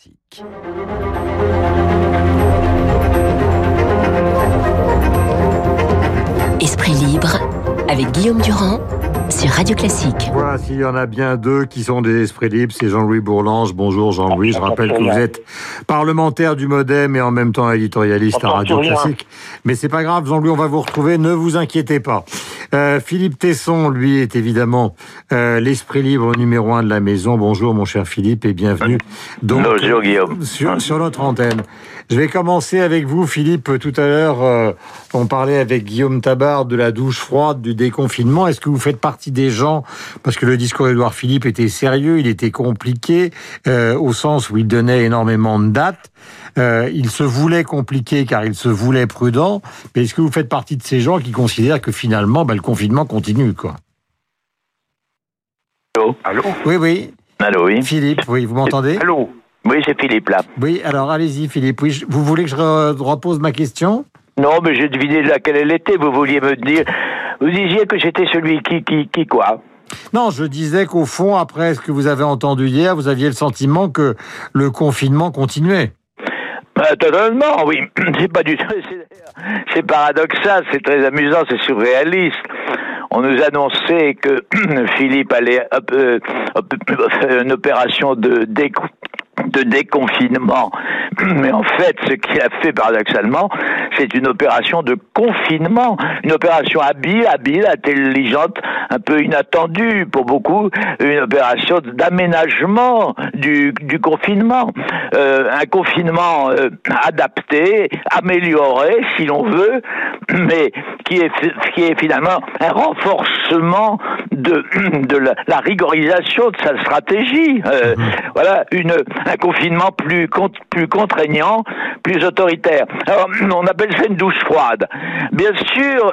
Classique. Esprit libre avec Guillaume Durand sur Radio Classique. Voilà, s'il y en a bien deux qui sont des esprits libres, c'est Jean-Louis Bourlange. Bonjour Jean-Louis, je rappelle que vous êtes parlementaire du Modem et en même temps éditorialiste à Radio Classique. Mais c'est pas grave, Jean-Louis, on va vous retrouver, ne vous inquiétez pas. Euh, Philippe Tesson, lui, est évidemment euh, l'esprit libre numéro un de la maison. Bonjour mon cher Philippe et bienvenue donc, Bonjour, Guillaume. Sur, sur notre antenne. Je vais commencer avec vous, Philippe. Tout à l'heure, euh, on parlait avec Guillaume Tabar de la douche froide, du déconfinement. Est-ce que vous faites partie des gens, parce que le discours d'Edouard Philippe était sérieux, il était compliqué, euh, au sens où il donnait énormément de dates. Euh, il se voulait compliqué car il se voulait prudent. Mais est-ce que vous faites partie de ces gens qui considèrent que finalement, bah, le confinement continue, quoi? Allô? Allô? Oui, oui. Allô, oui. Philippe, oui, vous m'entendez? Allô? Oui, c'est Philippe là. Oui, alors allez-y Philippe. Oui, vous voulez que je repose ma question? Non, mais j'ai deviné laquelle elle était. Vous vouliez me dire. Vous disiez que j'étais celui qui, qui, qui quoi? Non, je disais qu'au fond, après ce que vous avez entendu hier, vous aviez le sentiment que le confinement continuait. Bah, totalement, oui. C'est pas du tout. C'est paradoxal, c'est très amusant, c'est surréaliste on nous annonçait que Philippe allait euh, faire une opération de de déconfinement. Mais en fait, ce qu'il a fait paradoxalement, c'est une opération de confinement, une opération habile, habile, intelligente, un peu inattendue pour beaucoup, une opération d'aménagement du, du, confinement, euh, un confinement euh, adapté, amélioré, si l'on veut, mais qui est, qui est finalement un renforcement de, de la, rigorisation de sa stratégie. Euh, mhm. Voilà, une, un confinement plus, plus contraignant, plus autoritaire. Alors, on appelle ça une douche froide. Bien sûr,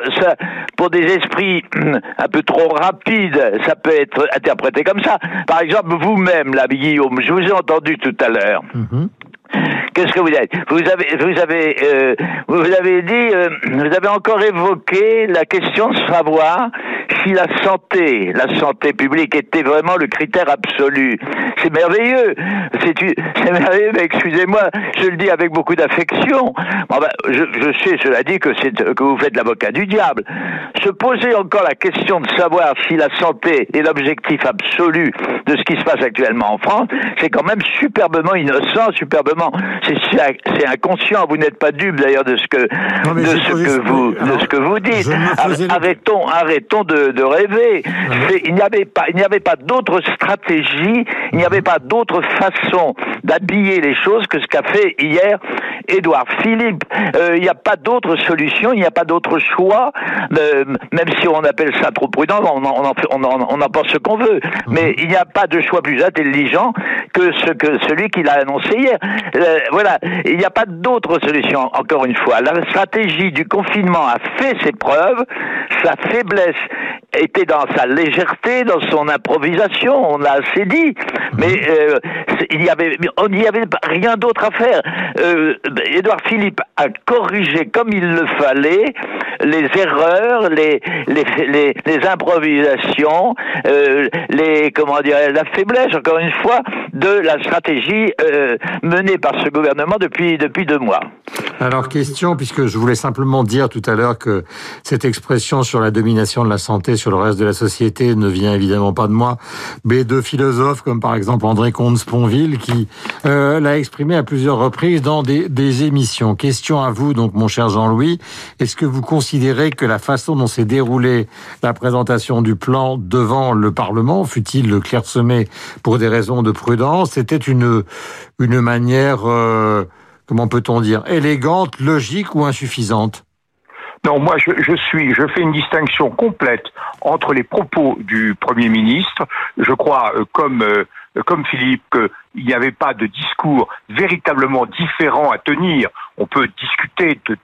pour des esprits un peu trop rapides, ça peut être interprété comme ça. Par exemple, vous-même, là, Guillaume, je vous ai entendu tout à l'heure. Mhm. Qu'est-ce que vous dites Vous avez, vous avez, euh, vous avez dit, euh, vous avez encore évoqué la question de savoir si la santé, la santé publique était vraiment le critère absolu. C'est merveilleux, c'est merveilleux, mais excusez-moi, je le dis avec beaucoup d'affection. Bon ben, je, je, sais, cela dit, que, que vous faites l'avocat du diable. Se poser encore la question de savoir si la santé est l'objectif absolu de ce qui se passe actuellement en France, c'est quand même superbement innocent, superbement, c'est inconscient. Vous n'êtes pas dupe d'ailleurs de ce que, de ce que vous, de ce que vous dites. Arrêtons, arrêtons de de, rêver. Il n'y avait pas, il n'y avait pas d'autre stratégie, il n'y avait pas d'autre façon d'habiller les choses que ce qu'a fait hier Édouard Philippe. Euh, il n'y a pas d'autre solution, il n'y a pas d'autre choix, euh, même si on appelle ça trop prudent, on en, on en, on en pense ce qu'on veut. Mhm. Mais il n'y a pas de choix plus intelligent que ce que celui qu'il a annoncé hier. Euh, voilà, il n'y a pas d'autre solution. Encore une fois, la stratégie du confinement a fait ses preuves, sa faiblesse était dans sa légèreté, dans son improvisation, on l'a assez dit, mais euh, il y avait, on n'y avait rien d'autre à faire. Euh, Édouard Philippe a corrigé comme il le fallait les erreurs, les, improvisations, euh, les comment dire, la faiblesse encore une fois de la stratégie euh, menée par ce gouvernement depuis depuis deux mois. Alors question, puisque je voulais simplement dire tout à l'heure que cette expression sur la domination de la santé sur le reste de la société ne vient évidemment pas de moi, mais de philosophes comme par exemple André Comte-Sponville qui euh, l'a exprimé à plusieurs reprises dans des, des émissions. Question à vous donc mon cher Jean-Louis, est-ce que vous considérez que la façon dont s'est déroulée la présentation du plan devant le Parlement, fut-il clairsemé pour des raisons de prudence, c'était une une manière euh, comment peut-on dire élégante, logique ou insuffisante? Non, moi je, suis, je fais une distinction complète entre les propos du Premier ministre. Je crois, euh, comme euh, comme Philippe, qu'il n'y avait pas de discours véritablement différent à tenir. On peut discuter euh,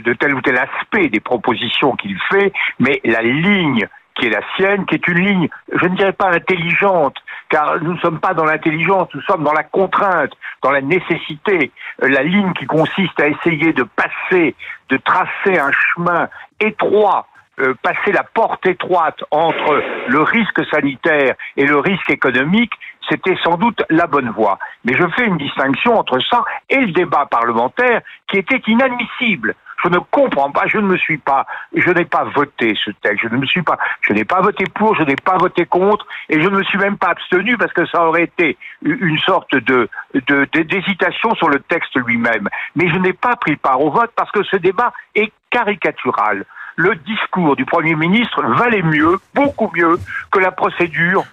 de tel ou tel aspect des propositions qu'il fait, mais la ligne qui est la sienne, qui est une ligne, je ne dirais pas intelligente, car nous ne sommes pas dans l'intelligence, nous sommes dans la contrainte, dans la nécessité, euh, la ligne qui consiste à essayer de passer, de tracer un chemin étroit euh, passer la porte étroite entre le risque sanitaire et le risque économique, c'était sans doute la bonne voie. Mais je fais une distinction entre ça et le débat parlementaire qui était inadmissible. Je ne comprends pas, je ne me suis pas, je n'ai pas voté ce texte, je ne me suis pas, je n'ai pas voté pour, je n'ai pas voté contre, et je ne me suis même pas abstenu parce que ça aurait été une sorte de, d'hésitation sur le texte lui-même. Mais je n'ai pas pris part au vote parce que ce débat est caricatural. Le discours du Premier ministre valait mieux, beaucoup mieux, que la procédure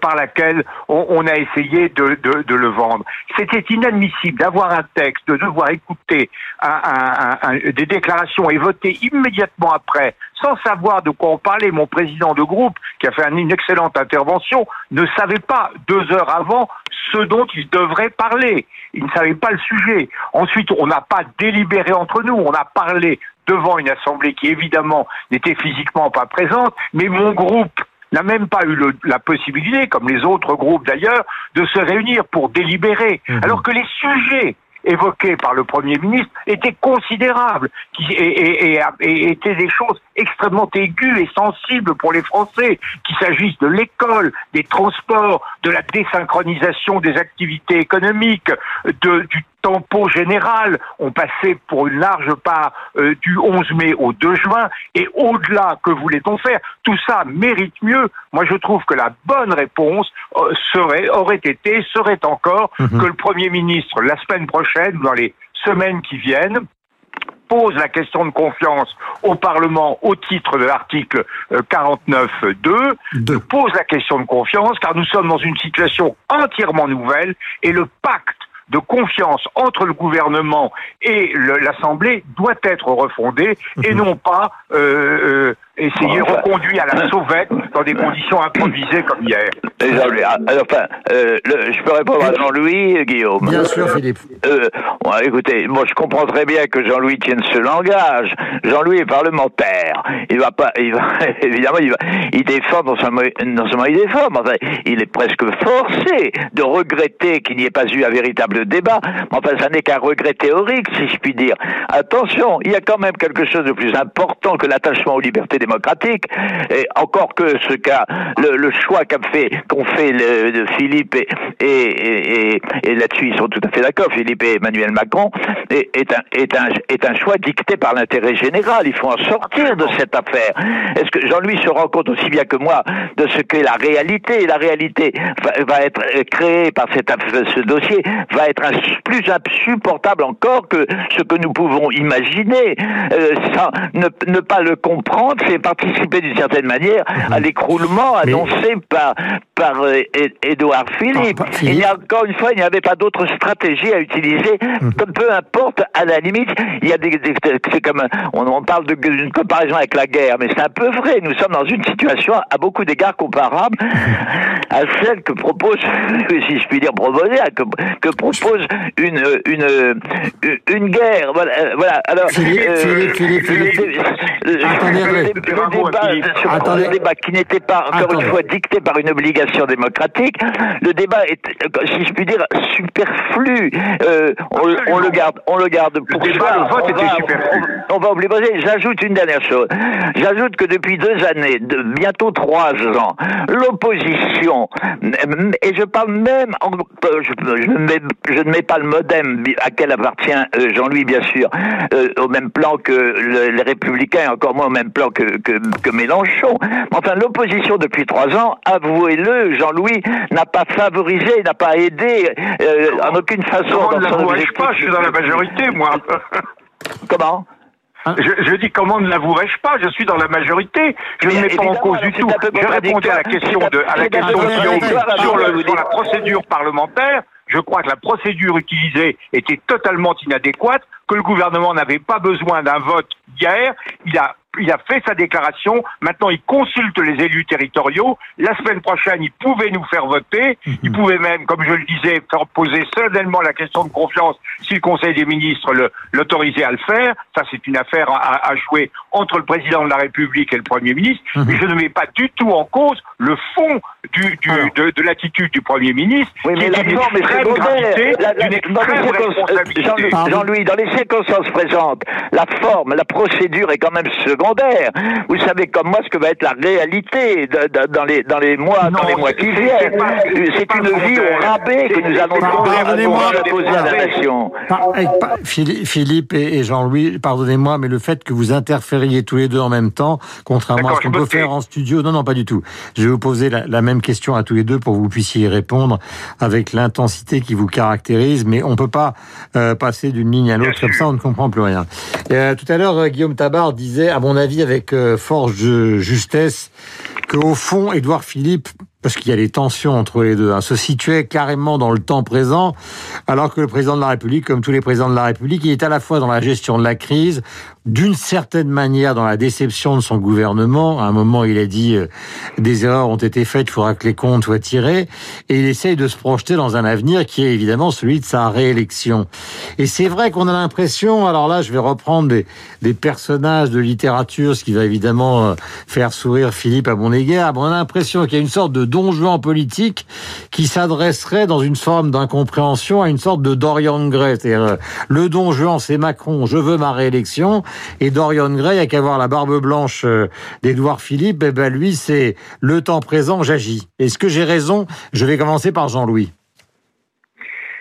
par laquelle on, a essayé de, de, le vendre. C'était inadmissible d'avoir un texte, de devoir écouter des déclarations et voter immédiatement après, sans savoir de quoi on parlait. Mon président de groupe, qui a fait une excellente intervention, ne savait pas deux heures avant ce dont il devrait parler. Il ne savait pas le sujet. Ensuite, on n'a pas délibéré entre nous, on a parlé devant une assemblée qui évidemment n'était physiquement pas présente, mais mon groupe n'a même pas eu la possibilité, comme les autres groupes d'ailleurs, de se réunir pour délibérer. Mhm. Alors que les sujets évoqués par le Premier ministre étaient considérables et, étaient des choses extrêmement aiguës et sensibles pour les Français, qu'il s'agisse de l'école, des transports, de la désynchronisation des activités économiques, de, du tempo général ont passé pour une large part euh, du 11 mai au 2 juin. Et au-delà, que voulait-on faire? Tout ça mérite mieux. Moi, je trouve que la bonne réponse euh, serait, aurait été, serait encore mhm. que le Premier ministre, la semaine prochaine, dans les semaines qui viennent, pose la question de confiance au Parlement au titre de l'article 49.2, euh, pose la question de confiance car nous sommes dans une situation entièrement nouvelle et le pacte de confiance entre le gouvernement et l'Assemblée doit être refondé et mhm. non pas euh, euh, essayer reconduit à la sauvette dans des conditions improvisées comme hier. Alors, enfin, euh, je peux répondre à Jean-Louis, Guillaume. Bien sûr, Philippe. Euh, écoutez, moi je comprends très bien que Jean-Louis tienne ce langage. Jean-Louis est parlementaire. Il va pas, il va, évidemment, il, va, il défend non seulement, non seulement il défend, mais enfin, il est presque forcé de regretter qu'il n'y ait pas eu un véritable débat. Mais enfin, ça n'est qu'un regret théorique, si je puis dire. Attention, il y a quand même quelque chose de plus important que l'attachement aux libertés démocratique. Et encore que ce cas, le, choix qu'a fait, qu'ont fait le, Philippe et, là-dessus ils sont tout à fait d'accord, Philippe et Emmanuel Macron, est, un, est, un, est un choix dicté par l'intérêt général. Il faut en sortir de cette affaire. Est-ce que Jean-Louis se rend compte aussi bien que moi de ce qu'est la réalité? La réalité va, être créée par cette, ce dossier, va être plus insupportable encore que ce que nous pouvons imaginer. Euh, sans ne, ne pas le comprendre, c'est participé d'une certaine manière à mhm. l'écroulement annoncé par, par euh, Édouard Philippe. Ah, il y a encore une fois, il n'y avait pas d'autre stratégie à utiliser. Mhm. Peu importe, à la limite, il y a des, c'est comme on, parle d'une comparaison avec la guerre, mais c'est un peu vrai. Nous sommes dans une situation à beaucoup d'égards comparable à celle que propose, si je puis dire, proposer, que, que propose une une une, guerre. Voilà. voilà. Alors, Philippe, Philippe, Philippe, le débat, qui n'était pas, encore une fois, dicté par une obligation démocratique, le débat est, si je puis dire, superflu. Euh, on, le garde, on le garde pour le soi. vote était superflu. On, va oublier. J'ajoute une dernière chose. J'ajoute que depuis deux années, de, bientôt trois ans, l'opposition, et je parle même, je, je, ne mets, je, ne mets, pas le modem à quel appartient euh, Jean-Louis, bien sûr, euh, au même plan que les Républicains, et encore moins au même plan que, que, que Mélenchon. Enfin, l'opposition depuis trois ans, avouez-le, Jean-Louis n'a pas favorisé, n'a pas aidé euh, en aucune façon. Comment ne l'avouerais-je pas Je suis dans la majorité, moi. Comment? Je, je, dis comment ne l'avouerais-je pas? Je suis dans la majorité. Je ne mets pas en cause du tout. Je répondais à la question de à la question sur, le, sur la procédure parlementaire. Je crois que la procédure utilisée était totalement inadéquate, que le gouvernement n'avait pas besoin d'un vote hier. Il a il a fait sa déclaration. Maintenant, il consulte les élus territoriaux. La semaine prochaine, il pouvait nous faire voter. Il mhm. pouvait même, comme je le disais, faire poser solennellement la question de confiance si le Conseil des ministres l'autorisait à le faire. Ça, c'est une affaire à, jouer entre le président de la République et le Premier ministre. Mhm. Mais je ne mets pas du tout en cause le fond du, du de, de l'attitude du Premier ministre, oui, mais qui est d'une extrême gravité, responsabilité. Jean-Louis, dans les circonstances présentes, la forme, la procédure est quand même secondaire secondaire. Vous savez comme moi ce que va être la réalité dans les dans les mois dans les mois qui viennent. C'est une vie au rabais que nous allons poser à la nation. Philippe et Jean-Louis, pardonnez-moi, mais le fait que vous interfériez tous les deux en même temps, contrairement à ce qu'on peut faire en studio, non, non, pas du tout. Je vais vous poser la, la, même question à tous les deux pour que vous puissiez y répondre avec l'intensité qui vous caractérise, mais on peut pas euh, passer d'une ligne à l'autre comme ça, on ne comprend plus rien. Euh, tout à l'heure, euh, Guillaume Tabar disait, à mon avis, avec euh, force de justesse, qu'au fond, Édouard Philippe parce qu'il y a des tensions entre les deux, hein, se situait carrément dans le temps présent, alors que le président de la République, comme tous les présidents de la République, il est à la fois dans la gestion de la crise, d'une certaine manière dans la déception de son gouvernement. À un moment, il a dit euh, des erreurs ont été faites, il faudra que les comptes soient tirés, et il essaye de se projeter dans un avenir qui est évidemment celui de sa réélection. Et c'est vrai qu'on a l'impression, alors là, je vais reprendre des, des, personnages de littérature, ce qui va évidemment euh, faire sourire Philippe à mon égard. On a l'impression qu'il y a une sorte de don juan politique qui s'adresserait dans une forme d'incompréhension à une sorte de Dorian Gray. Euh, le don juan, c'est Macron, je veux ma réélection, et Dorian Gray, a qu'à voir la barbe blanche euh, d'Edouard Philippe, eh ben lui, c'est le temps présent, j'agis. Est-ce que j'ai raison? Je vais commencer par Jean-Louis.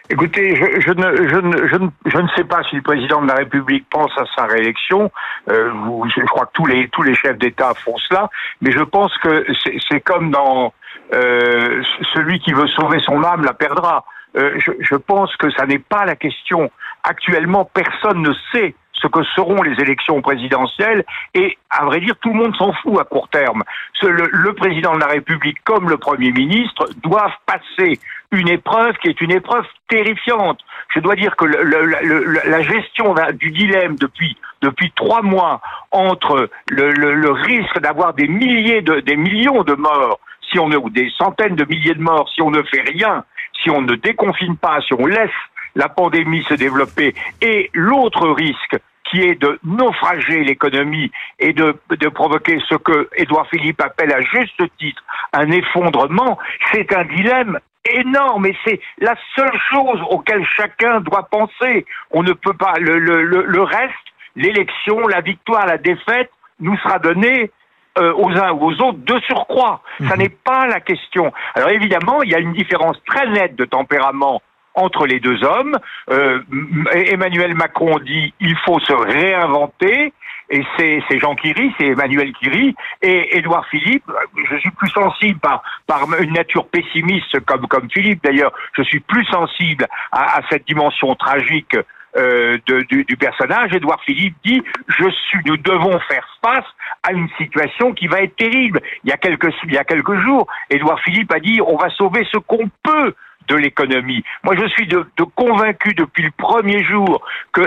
Écoutez, je, ne, sais pas si le président de la République pense à sa réélection. Euh, je crois que tous les, chefs d'État font cela, mais je pense que c'est comme dans euh, celui qui veut sauver son âme la perdra. Je, je, pense que ça n'est pas la question. Actuellement, personne ne sait ce que seront les élections présidentielles et, à vrai dire, tout le monde s'en fout à court terme. Le, président de la République comme le Premier ministre doivent passer une épreuve qui est une épreuve terrifiante. Je dois dire que la gestion du dilemme depuis depuis trois mois entre le, risque d'avoir des milliers de des millions de morts si on ou des centaines de milliers de morts si on ne fait rien, si on ne déconfine pas, si on laisse la pandémie se développer, et l'autre risque qui est de naufrager l'économie et de, de provoquer ce que Édouard Philippe appelle à juste titre un effondrement, c'est un dilemme énorme et c'est la seule chose auquel chacun doit penser. On ne peut pas le, le, le reste, l'élection, la victoire, la défaite nous sera donnée euh, aux uns ou aux autres de surcroît. Ça mhm. n'est pas la question. Alors évidemment, il y a une différence très nette de tempérament entre les deux hommes. Euh, Emmanuel Macron dit il faut se réinventer. Et c'est Jean qui rit, c'est Emmanuel qui rit, et Édouard Philippe, je suis plus sensible par, par une nature pessimiste comme, comme Philippe d'ailleurs, je suis plus sensible à, à cette dimension tragique euh, de, du, du, personnage, Édouard Philippe dit je suis, nous devons faire face à une situation qui va être terrible. Il y a quelques, il y a quelques jours, Édouard Philippe a dit on va sauver ce qu'on peut de l'économie. Moi, je suis de, convaincu depuis le premier jour que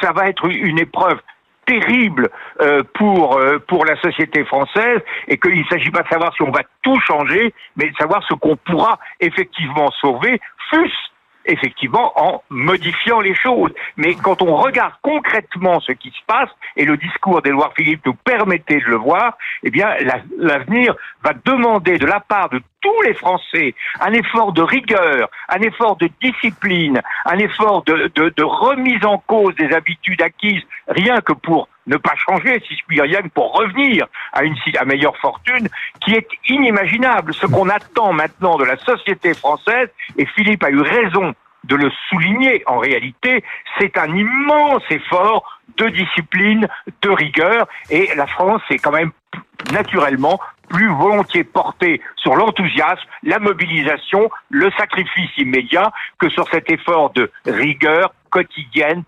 ça va être une épreuve terrible euh, pour euh, pour la société française et qu'il ne s'agit pas de savoir si on va tout changer, mais de savoir ce qu'on pourra effectivement sauver, fût-ce effectivement en modifiant les choses. Mais quand on regarde concrètement ce qui se passe, et le discours d'Édouard Philippe nous permettait de le voir, eh bien l'avenir va demander de la part de tous les Français un effort de rigueur, un effort de discipline, un effort de, remise en cause des habitudes acquises, rien que pour ne pas changer, si je puis dire, pour revenir à une meilleure fortune, qui est inimaginable. Ce qu'on attend maintenant de la société française, et Philippe a eu raison de le souligner, en réalité, c'est un immense effort de discipline, de rigueur, et la France est quand même naturellement plus volontiers portée sur l'enthousiasme, la mobilisation, le sacrifice immédiat que sur cet effort de rigueur quotidienne,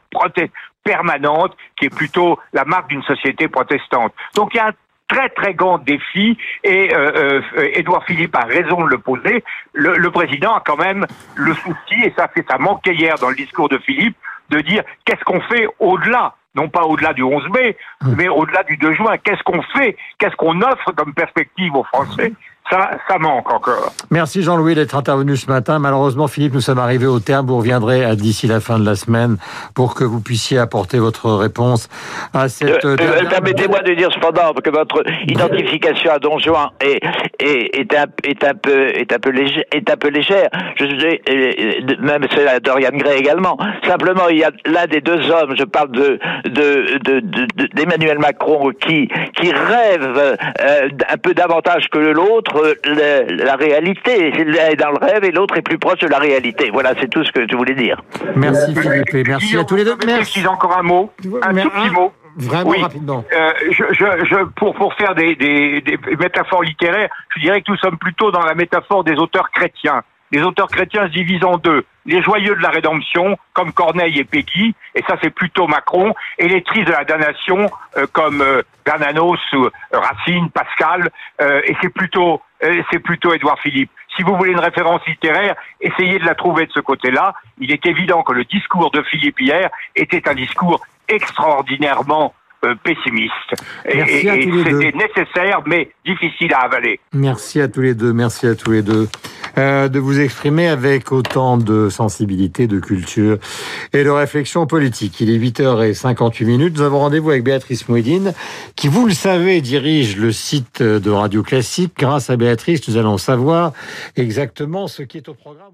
permanente, qui est plutôt la marque d'une société protestante. Donc il y a un très très grand défi et euh, euh, Édouard Philippe a raison de le poser. Le, le, président a quand même le souci, et ça fait ça manquait hier dans le discours de Philippe, de dire qu'est-ce qu'on fait au-delà non pas au-delà du 11 mai, hum. mais au-delà du 2 juin. Qu'est-ce qu'on fait? Qu'est-ce qu'on offre comme perspective aux Français? Ça, ça manque encore. Merci Jean-Louis d'être intervenu ce matin. Malheureusement, Philippe, nous sommes arrivés au terme. Vous reviendrez d'ici la fin de la semaine pour que vous puissiez apporter votre réponse à cette. Euh, dernière- euh, Permettez-moi de dire cependant que votre identification à Don Juan est, est, est, un, est, un peu, est, un peu léger, est un peu légère. Je, je- euh, même c'est la Dorian Gray également. Simplement, il y a l'un des deux hommes, je parle de de- de- de- de- d'Emmanuel Macron, qui, qui rêve euh, un peu davantage que l'autre la, la réalité. L'un est dans le rêve et l'autre est plus proche de la réalité. Voilà, c'est tout ce que je voulais dire. Merci Philippe et merci à tous les deux. Merci. encore un mot, un tout petit mot. Vraiment Oui. rapidement. Euh, je, je, je, pour, pour faire des, des, des métaphores littéraires, je dirais que nous sommes plutôt dans la métaphore des auteurs chrétiens. Les auteurs chrétiens se divisent en deux. Les joyeux de la rédemption, comme Corneille et Peggy, et ça c'est plutôt Macron, et les tristes de la damnation, euh, comme euh, Bernanos, ou, euh, Racine, Pascal, euh, et c'est plutôt euh, c'est plutôt Édouard Philippe. Si vous voulez une référence littéraire, essayez de la trouver de ce côté-là. Il est évident que le discours de Philippe hier était un discours extraordinairement euh, pessimiste. Et, Merci et- c'était nécessaire, mais difficile à avaler. Merci à tous les deux, merci à tous les deux euh, de vous exprimer avec autant de sensibilité, de culture et de réflexion politique. Il est 8h58 minutes. Nous avons rendez-vous avec Béatrice Mouedine, qui, vous le savez, dirige le site de Radio Classique. Grâce à Béatrice, nous allons savoir exactement ce qui est au programme.